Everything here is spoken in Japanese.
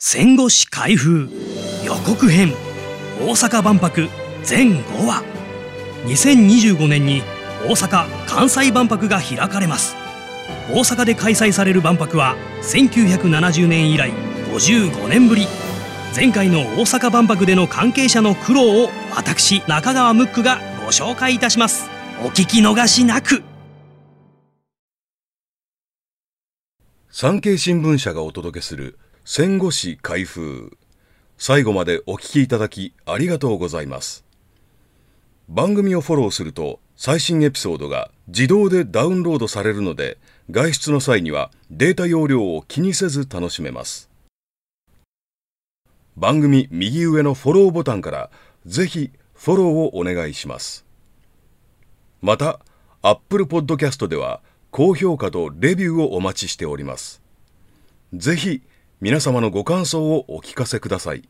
戦後史開封予告編大阪万博全5話2025年に大阪・関西万博が開かれます。大阪で開催される万博は1970年以来55年ぶり。前回の大阪万博での関係者の苦労を私中川ムックがご紹介いたします。お聞き逃しなく。産経新聞社がお届けする戦後史開封。最後までお聞きいただきありがとうございます。番組をフォローすると最新エピソードが自動でダウンロードされるので外出の際にはデータ容量を気にせず楽しめます。番組右上のフォローボタンからぜひフォローをお願いします。また Apple Podcast では高評価とレビューをお待ちしております。ぜひ皆様のご感想をお聞かせください。